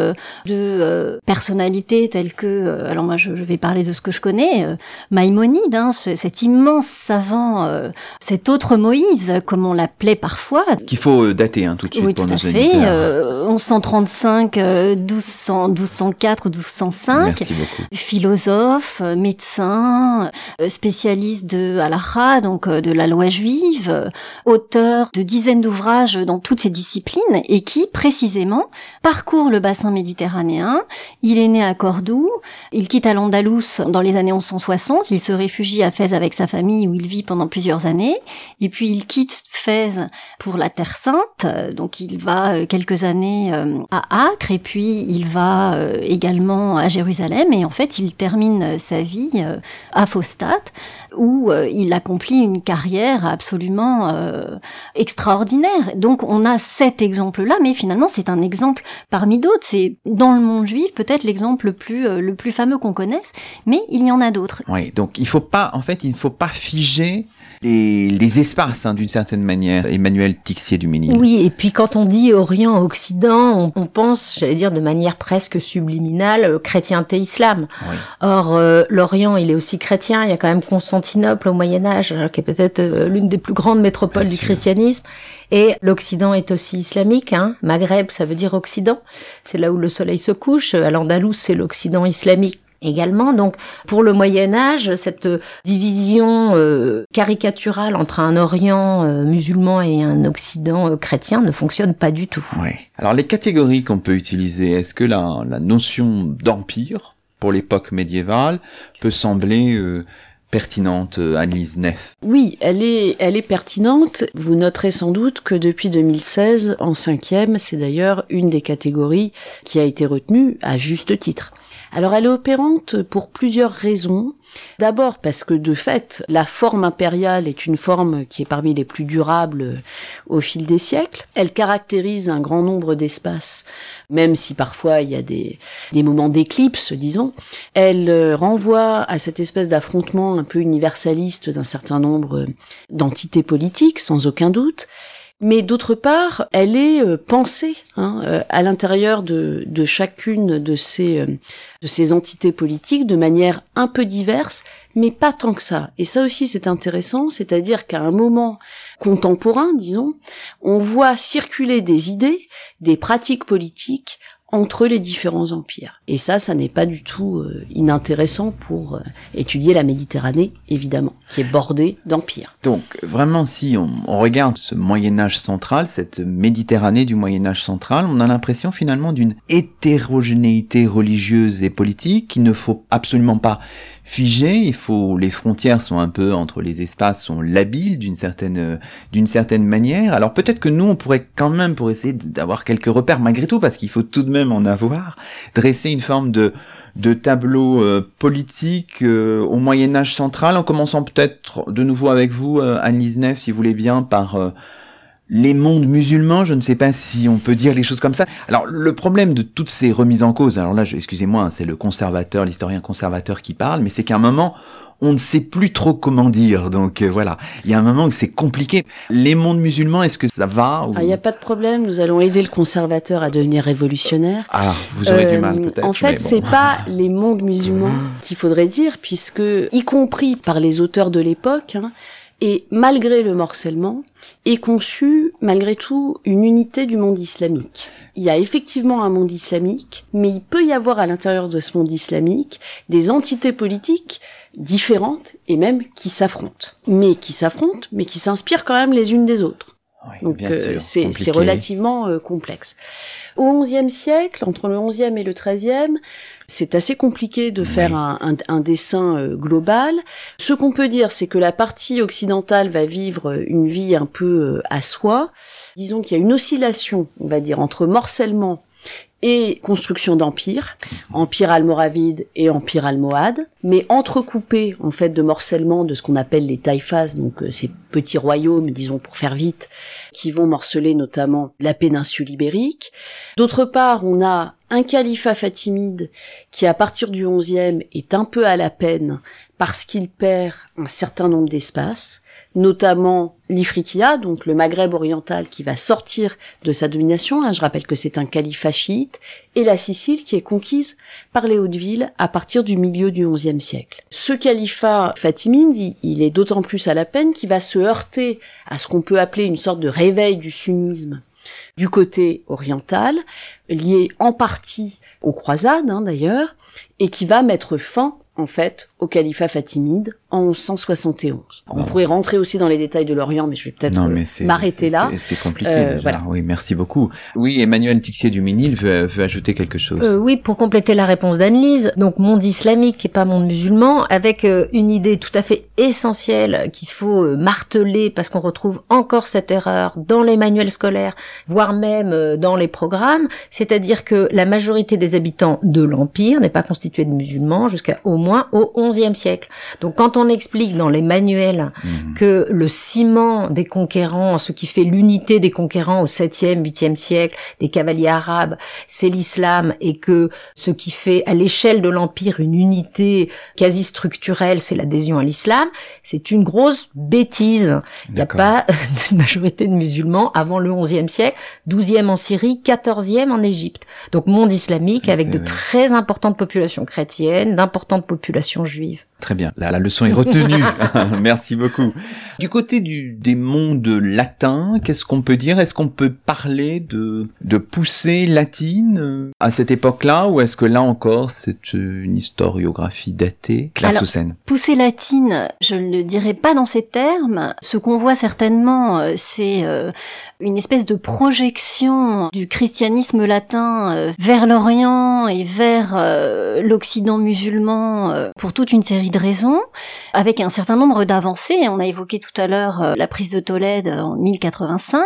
de euh, personnalités telles que, euh, alors moi je, vais parler de ce que je connais, Maïmonide, hein, cet immense savant, cet autre Moïse, comme on l'appelait parfois. Qu'il faut dater hein, tout de suite oui, pour tout nos à fait. 1135, 1200, 1204, 1205. Merci beaucoup. Philosophe, médecin, spécialiste de halakha, donc de la loi juive, auteur de dizaines d'ouvrages dans toutes ces disciplines et qui précisément, parcourt le bassin méditerranéen. Il est né à Cordoue, il quitte l'Andalous dans les années 1160, il se réfugie à Fès avec sa famille où il vit pendant plusieurs années, et puis il quitte Fès pour la Terre Sainte, donc il va euh, quelques années euh, à Acre, et puis il va euh, également à Jérusalem, et en fait il termine sa vie à Faustat, où il accomplit une carrière absolument extraordinaire. Donc on a cet exemple-là, mais finalement c'est un exemple parmi d'autres. C'est dans le monde juif peut-être l'exemple le plus euh, le plus fameux qu'on connaisse, mais il y en a d'autres. Oui, donc il faut pas, en fait, il ne faut pas figer les, les espaces hein, d'une certaine manière. Emmanuel Tixier du Ménil. Oui, et puis quand on dit Orient, Occident, on, pense, j'allais dire de manière presque subliminale, euh, chrétienté, islam. Oui. Or, euh, l'Orient, il est aussi chrétien. Il y a quand même Constantinople au Moyen Âge, qui est peut-être l'une des plus grandes métropoles Bien du sûr. christianisme. Et l'Occident est aussi islamique. Hein. Maghreb, ça veut dire Occident. C'est là où le soleil se couche. À l'Andalous, c'est l'Occident islamique également. Donc, pour le Moyen Âge, cette division euh, caricaturale entre un Orient euh, musulman et un Occident euh, chrétien ne fonctionne pas du tout. Ouais. Alors les catégories qu'on peut utiliser, est-ce que la, la notion d'empire pour l'époque médiévale peut sembler euh, pertinente, euh, Annelise Neff Oui, elle est, elle est pertinente. Vous noterez sans doute que depuis 2016, en cinquième, c'est d'ailleurs une des catégories qui a été retenue à juste titre. Alors elle est opérante pour plusieurs raisons. D'abord parce que de fait, la forme impériale est une forme qui est parmi les plus durables au fil des siècles. Elle caractérise un grand nombre d'espaces, même si parfois il y a des, des moments d'éclipse, disons. Elle euh, renvoie à cette espèce d'affrontement un peu universaliste d'un certain nombre d'entités politiques, sans aucun doute. Mais d'autre part, elle est euh, pensée hein, euh, à l'intérieur de, chacune de ces, euh, de ces entités politiques de manière un peu diverse, mais pas tant que ça. Et ça aussi c'est intéressant, c'est-à-dire qu'à un moment contemporain, disons, on voit circuler des idées, des pratiques politiques entre les différents empires. Et ça, ça n'est pas du tout euh, inintéressant pour euh, étudier la Méditerranée, évidemment, qui est bordée d'empires. Donc vraiment, si on, on regarde ce Moyen Âge central, cette Méditerranée du Moyen Âge central, on a l'impression finalement d'une hétérogénéité religieuse et politique qu'il ne faut absolument pas figer. Il faut, les frontières sont un peu entre les espaces sont labiles d'une certaine euh, d'une certaine manière. Alors peut-être que nous, on pourrait quand même, pour essayer d'avoir quelques repères malgré tout, parce qu'il faut tout de même en avoir, dresser une forme de de tableau euh, politique euh, au Moyen Âge central, en commençant peut-être de nouveau avec vous, euh, Anne-Lise Neff, si vous voulez bien, par euh, les mondes musulmans, je ne sais pas si on peut dire les choses comme ça. Alors le problème de toutes ces remises en cause, alors là, excusez-moi, hein, c'est le conservateur, l'historien conservateur qui parle, mais c'est qu'à un moment, on ne sait plus trop comment dire. Donc euh, voilà, il y a un moment où c'est compliqué. Les mondes musulmans, est-ce que ça va ou- Ah, Il n'y a pas de problème, nous allons aider le conservateur à devenir révolutionnaire. Ah, vous aurez du Euh, mal peut-être. En fait, bon. c'est pas les mondes musulmans qu'il faudrait dire, puisque, y compris par les auteurs de l'époque, hein, et malgré le morcellement, est conçu malgré tout une unité du monde islamique. Il y a effectivement un monde islamique, mais il peut y avoir à l'intérieur de ce monde islamique des entités politiques différentes et même qui s'affrontent. Mais qui s'affrontent, mais qui s'inspirent quand même les unes des autres. Donc euh, c'est relativement euh, complexe. Au XIe siècle, entre le XIe et le XIIIe, c'est assez compliqué de faire un, un, dessin euh, global. Ce qu'on peut dire, c'est que la partie occidentale va vivre une vie un peu à soi. Disons qu'il y a une oscillation, on va dire, entre morcellement et construction d'empire, empire almoravide et empire almohade, mais entrecoupé en fait de morcellement de ce qu'on appelle les taïfas, donc euh, ces petits royaumes, disons pour faire vite, qui vont morceler notamment la péninsule ibérique. D'autre part, on a un califat fatimide qui à partir du XIe est un peu à la peine parce qu'il perd un certain nombre d'espaces, notamment l'Ifriqiya, donc le Maghreb oriental qui va sortir de sa domination, hein, je rappelle que c'est un califat chiite, et la Sicile qui est conquise par les Hautes-Villes à partir du milieu du XIe siècle. Ce califat fatimide, il est d'autant plus à la peine qu'il va se heurter à ce qu'on peut appeler une sorte de réveil du sunnisme du côté oriental, lié en partie aux croisades hein, d'ailleurs, et qui va mettre fin en fait au califat fatimide en 1171. On pourrait rentrer aussi dans les détails de l'Orient, mais je vais peut-être euh, m'arrêter là. C'est compliqué euh, déjà. Voilà. Oui, merci beaucoup. Oui, Emmanuel Tixier du Minil veut, veut ajouter quelque chose. Euh, oui, pour compléter la réponse d'Anne-Lise, donc monde islamique et pas monde musulman, avec euh, une idée tout à fait essentielle qu'il faut euh, marteler parce qu'on retrouve encore cette erreur dans les manuels scolaires, voire même dans les programmes, c'est-à-dire que la majorité des habitants de l'Empire n'est pas constituée de musulmans jusqu'à au moins au XIe siècle. Donc quand on explique dans les manuels mhm. que le ciment des conquérants, ce qui fait l'unité des conquérants au 7e, 8e siècle, des cavaliers arabes, c'est l'islam et que ce qui fait à l'échelle de l'empire une unité quasi structurelle, c'est l'adhésion à l'islam, c'est une grosse bêtise. Il n'y a pas de majorité de musulmans avant le 11e siècle, 12e en Syrie, 14e en Égypte. Donc monde islamique avec de très importantes populations chrétiennes, d'importantes populations juives juive. Très bien. La, la leçon est retenue. Merci beaucoup. Du côté des mondes latins, qu'est-ce qu'on peut dire? Est-ce qu'on peut parler de, poussée latine euh, à cette époque-là ou est-ce que là encore c'est une historiographie datée Claire Poussée latine, je ne le dirais pas dans ces termes. Ce qu'on voit certainement, euh, c'est euh, une espèce de projection du christianisme latin vers l'Orient et vers l'Occident musulman pour toute une série de raisons, avec un certain nombre d'avancées. On a évoqué tout à l'heure euh, la prise de Tolède en 1085,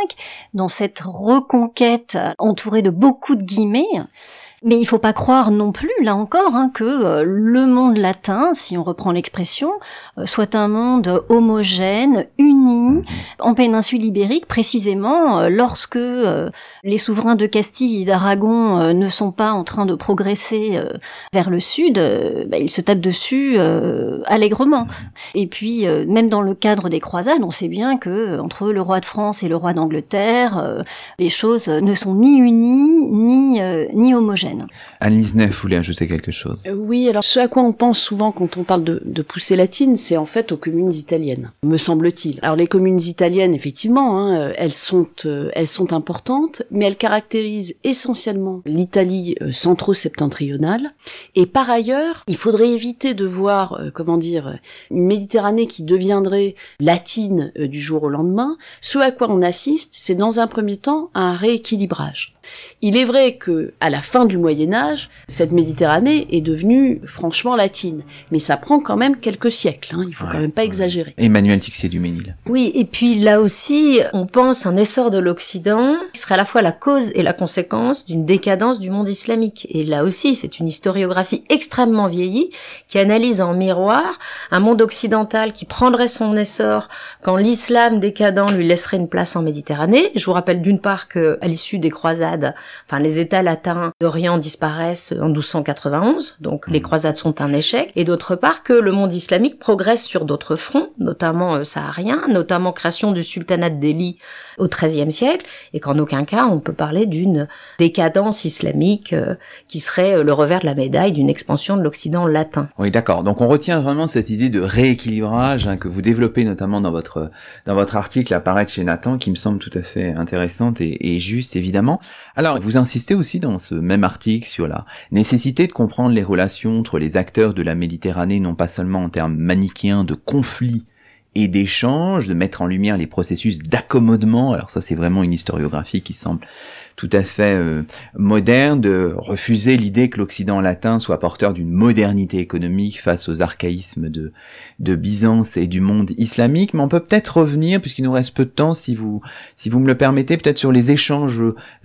dans cette reconquête entourée de beaucoup de guillemets. Mais il faut pas croire non plus, là encore, hein, que euh, le monde latin, si on reprend l'expression, euh, soit un monde homogène, uni, en péninsule ibérique, précisément euh, lorsque les souverains de Castille et d'Aragon ne sont pas en train de progresser vers le sud, bah, ils se tapent dessus allègrement. Et puis, même dans le cadre des croisades, on sait bien que entre le roi de France et le roi d'Angleterre, les choses ne sont ni unies ni ni homogènes. Anne-Lise Neff voulait ajouter quelque chose. Euh, oui, alors ce à quoi on pense souvent quand on parle de, de poussée latine, c'est en fait aux communes italiennes, me semble-t-il. Alors les communes italiennes, effectivement, hein, euh, elles sont euh, elles sont importantes, mais elles caractérisent essentiellement l'Italie centro-septentrionale. Et par ailleurs, il faudrait éviter de voir, comment dire, une Méditerranée qui deviendrait latine du jour au lendemain. Ce à quoi on assiste, c'est dans un premier temps un rééquilibrage. Il est vrai que à la fin du Moyen Âge, cette Méditerranée est devenue franchement latine, mais ça prend quand même quelques siècles. Hein, il faut quand même pas exagérer. Emmanuel Tixier du Ménil. Oui, et puis là aussi, on pense un essor de l'Occident qui serait à la fois la cause et la conséquence d'une décadence du monde islamique. Et là aussi, c'est une historiographie extrêmement vieillie qui analyse en miroir un monde occidental qui prendrait son essor quand l'islam décadent lui laisserait une place en Méditerranée. Je vous rappelle d'une part que à l'issue des croisades croisades, enfin les États latins d'Orient disparaissent en 1291, donc les mmh. croisades sont un échec, et d'autre part que le monde islamique progresse sur d'autres fronts, notamment euh, sahariens, notamment création du sultanat de Delhi au XIIIe siècle, et qu'en aucun cas on peut parler d'une décadence islamique euh, qui serait euh, le revers de la médaille d'une expansion de l'Occident latin. Oui, d'accord. Donc on retient vraiment cette idée de rééquilibrage hein, que vous développez notamment dans votre dans votre article apparaître chez Nathan, qui me semble tout à fait intéressante et, et juste évidemment. Alors vous insistez aussi dans ce même article sur la nécessité de comprendre les relations entre les acteurs de la Méditerranée, non pas seulement en termes manichéens de conflit et d'échange, de mettre en lumière les processus d'accommodement. Alors ça, c'est vraiment une historiographie qui semble tout à fait euh, moderne, de refuser l'idée que l'Occident latin soit porteur d'une modernité économique face aux archaïsmes de, de Byzance et du monde islamique. Mais on peut peut-être revenir, puisqu'il nous reste peu de temps, si vous, si vous me le permettez, peut-être sur les échanges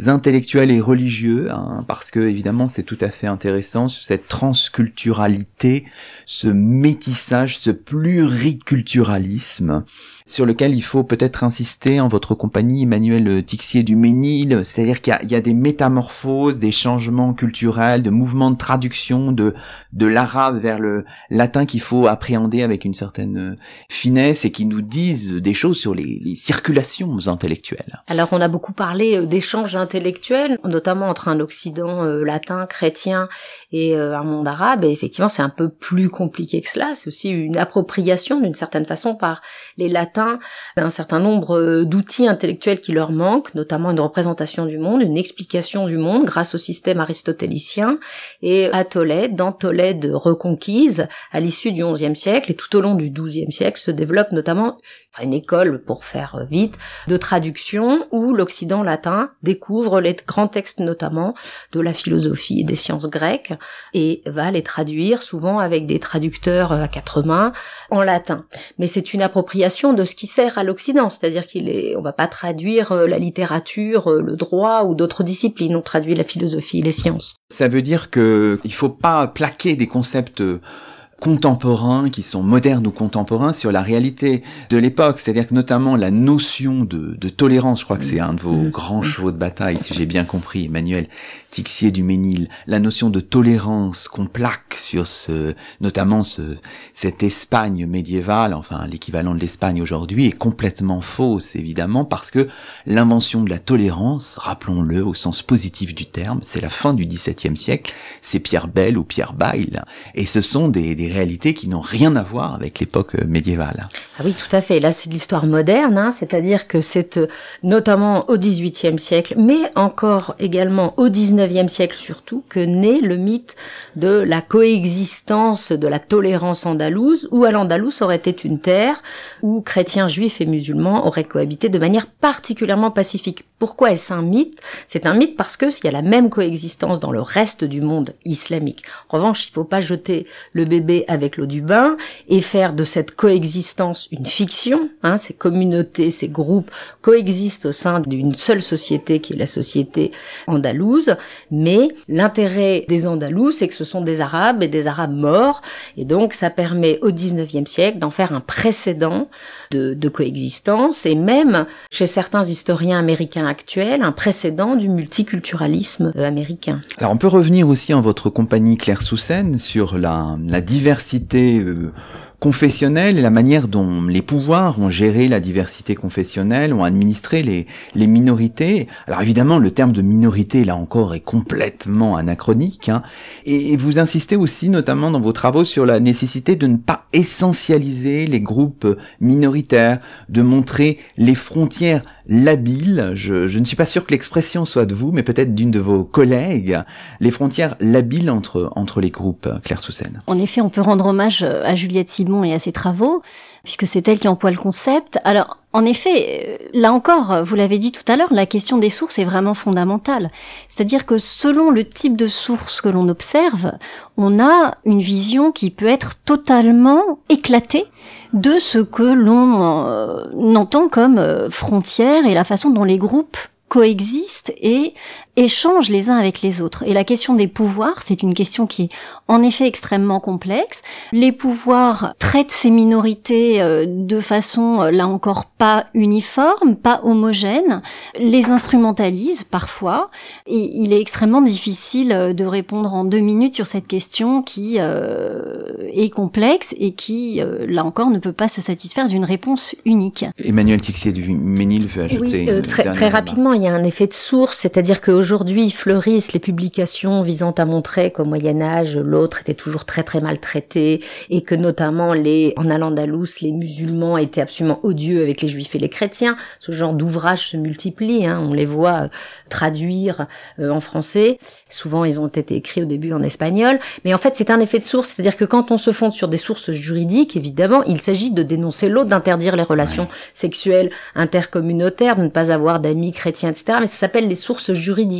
intellectuels et religieux, hein, parce que évidemment c'est tout à fait intéressant, cette transculturalité, ce métissage, ce pluriculturalisme sur lequel il faut peut-être insister en votre compagnie, Emmanuel Tixier du Ménil, c'est-à-dire qu'il y, a des métamorphoses, des changements culturels, de mouvements de traduction de, de l'arabe vers le latin qu'il faut appréhender avec une certaine finesse et qui nous disent des choses sur les, circulations intellectuelles. Alors on a beaucoup parlé euh, d'échanges intellectuels, notamment entre un Occident euh, latin, chrétien et euh, un monde arabe, et effectivement c'est un peu plus compliqué que cela, c'est aussi une appropriation d'une certaine façon par les latins d'un certain nombre euh, d'outils intellectuels qui leur manquent, notamment une représentation du monde, une explication du monde grâce au système aristotélicien. Et à Tolède, dans Tolède reconquise, à l'issue du XIe siècle et tout au long du XIIe siècle, se développe notamment une école, pour faire vite, de traduction où l'Occident latin découvre les grands textes notamment de la philosophie et des sciences grecques et va les traduire souvent avec des traducteurs à quatre mains en latin. Mais c'est une appropriation de ce qui sert à l'Occident, c'est-à-dire qu'il est, on va pas traduire euh, la littérature, euh, le droit ou d'autres disciplines, on traduit la philosophie et les sciences. Ça veut dire que il faut pas plaquer des concepts contemporains, qui sont modernes ou contemporains sur la réalité de l'époque. C'est-à-dire que notamment la notion de, de tolérance, je crois que c'est un de vos mm. grands chevaux de bataille, si j'ai bien compris, Emmanuel Tixier du Ménil, la notion de tolérance qu'on plaque sur ce, notamment ce, cette Espagne médiévale, enfin l'équivalent de l'Espagne aujourd'hui, est complètement fausse, évidemment, parce que l'invention de la tolérance, rappelons-le au sens positif du terme, c'est la fin du XVIIe siècle, c'est Pierre Bell ou Pierre Bayle, et ce sont des, des réalités qui n'ont rien à voir avec l'époque euh, médiévale. Ah oui, tout à fait. Là, c'est l'histoire moderne, hein, c'est-à-dire que c'est euh, notamment au XVIIIe siècle, mais encore également au XIXe siècle surtout, que naît le mythe de la coexistence de la tolérance andalouse, où à l'Andalous aurait été une terre où chrétiens, juifs et musulmans auraient cohabité de manière particulièrement pacifique. Pourquoi est-ce un mythe? C'est un mythe parce que s'il y a la même coexistence dans le reste du monde islamique. En revanche, il ne faut pas jeter le bébé avec l'eau du bain et faire de cette coexistence une fiction. Hein, ces communautés, ces groupes coexistent au sein d'une seule société qui est la société andalouse. Mais l'intérêt des Andalous, c'est que ce sont des Arabes et des Arabes morts. Et donc, ça permet au 19e siècle d'en faire un précédent de, coexistence et même chez certains historiens américains actuels, un précédent du multiculturalisme euh, américain. Alors, on peut revenir aussi en votre compagnie Claire Soussen sur la diversité euh, confessionnelle et la manière dont les pouvoirs ont géré la diversité confessionnelle, ont administré les, les minorités. Alors évidemment, le terme de minorité, là encore, est complètement anachronique. Hein. Et, vous insistez aussi, notamment dans vos travaux, sur la nécessité de ne pas essentialiser les groupes minoritaires, de montrer les frontières labiles. Je, je ne suis pas sûr que l'expression soit de vous, mais peut-être d'une de vos collègues. Les frontières labiles entre, entre les groupes, Claire Soussen. En effet, on peut rendre hommage à Juliette et à ses travaux, puisque c'est elle qui emploie le concept. Alors, en effet, euh, là encore, vous l'avez dit tout à l'heure, la question des sources est vraiment fondamentale. C'est-à-dire que selon le type de source que l'on observe, on a une vision qui peut être totalement éclatée de ce que l'on euh, entend comme euh, frontière et la façon dont les groupes coexistent et échangent les uns avec les autres. Et la question des pouvoirs, c'est une question qui est en effet extrêmement complexe. Les pouvoirs traitent ces minorités euh, de façon, euh, là encore, pas uniforme, pas homogène, les instrumentalisent parfois, et il est extrêmement difficile euh, de répondre en deux minutes sur cette question qui est complexe et qui, là encore, ne peut pas se satisfaire d'une réponse unique. Emmanuel Tixier du Ménil veut ajouter. Oui, très, très rapidement, il y a un effet de source, c'est-à-dire qu'aujourd'hui fleurissent les publications visant à montrer qu'au Moyen Âge, l'autre était toujours très très maltraité et que notamment les, en Al-Andalus, les musulmans étaient absolument odieux avec les juifs et les chrétiens. Ce genre d'ouvrages se multiplient, hein, on les voit euh, traduire euh, en français. Souvent, ils ont été écrits au début en espagnol. Mais en fait, c'est un effet de source, c'est-à-dire que quand on se fonde sur des sources juridiques, évidemment, il s'agit de dénoncer l'autre, d'interdire les relations sexuelles intercommunautaires, de ne pas avoir d'amis chrétiens, etc. Mais ça s'appelle les sources juridiques.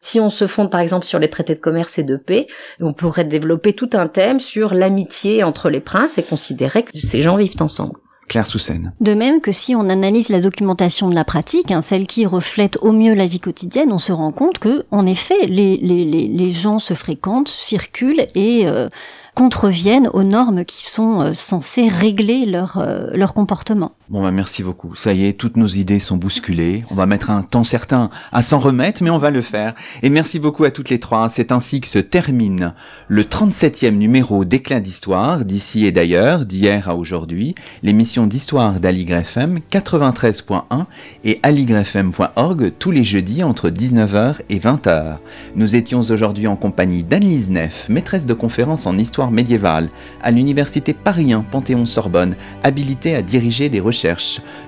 Si on se fonde par exemple sur les traités de commerce et de paix, on pourrait développer tout un thème sur l'amitié entre les princes et considérer que ces gens vivent ensemble. Claire Soussen. De même que si on analyse la documentation de la pratique, hein, celle qui reflète au mieux la vie quotidienne, on se rend compte que, en effet, les, les, les, gens se fréquentent, circulent et euh, contreviennent aux normes qui sont euh, censées régler leur, euh, leur comportement. Bon bah merci beaucoup. Ça y est, toutes nos idées sont bousculées. On va mettre un temps certain à s'en remettre, mais on va le faire. Et merci beaucoup à toutes les trois. C'est ainsi que se termine le 37e numéro d'Éclat d'Histoire, d'ici et d'ailleurs, d'hier à aujourd'hui, l'émission d'histoire d'Aligre FM 93.1 et aligrefm.org tous les jeudis entre 19h et 20h. Nous étions aujourd'hui en compagnie d'Anne-Lise Neff, maîtresse de conférence en histoire médiévale à l'université Paris Panthéon-Sorbonne, habilité à diriger des recherches,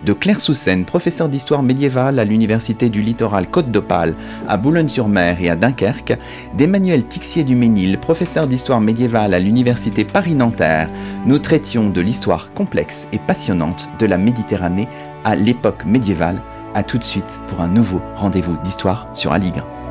de Claire Soussen, professeur d'histoire médiévale à l'université du littoral Côte d'Opale, à Boulogne-sur-Mer et à Dunkerque, d'Emmanuel Tixier du Ménil, professeur d'histoire médiévale à l'université Paris-Nanterre. Nous traitions de l'histoire complexe et passionnante de la Méditerranée à l'époque médiévale. À tout de suite pour un nouveau rendez-vous d'histoire sur Aligre.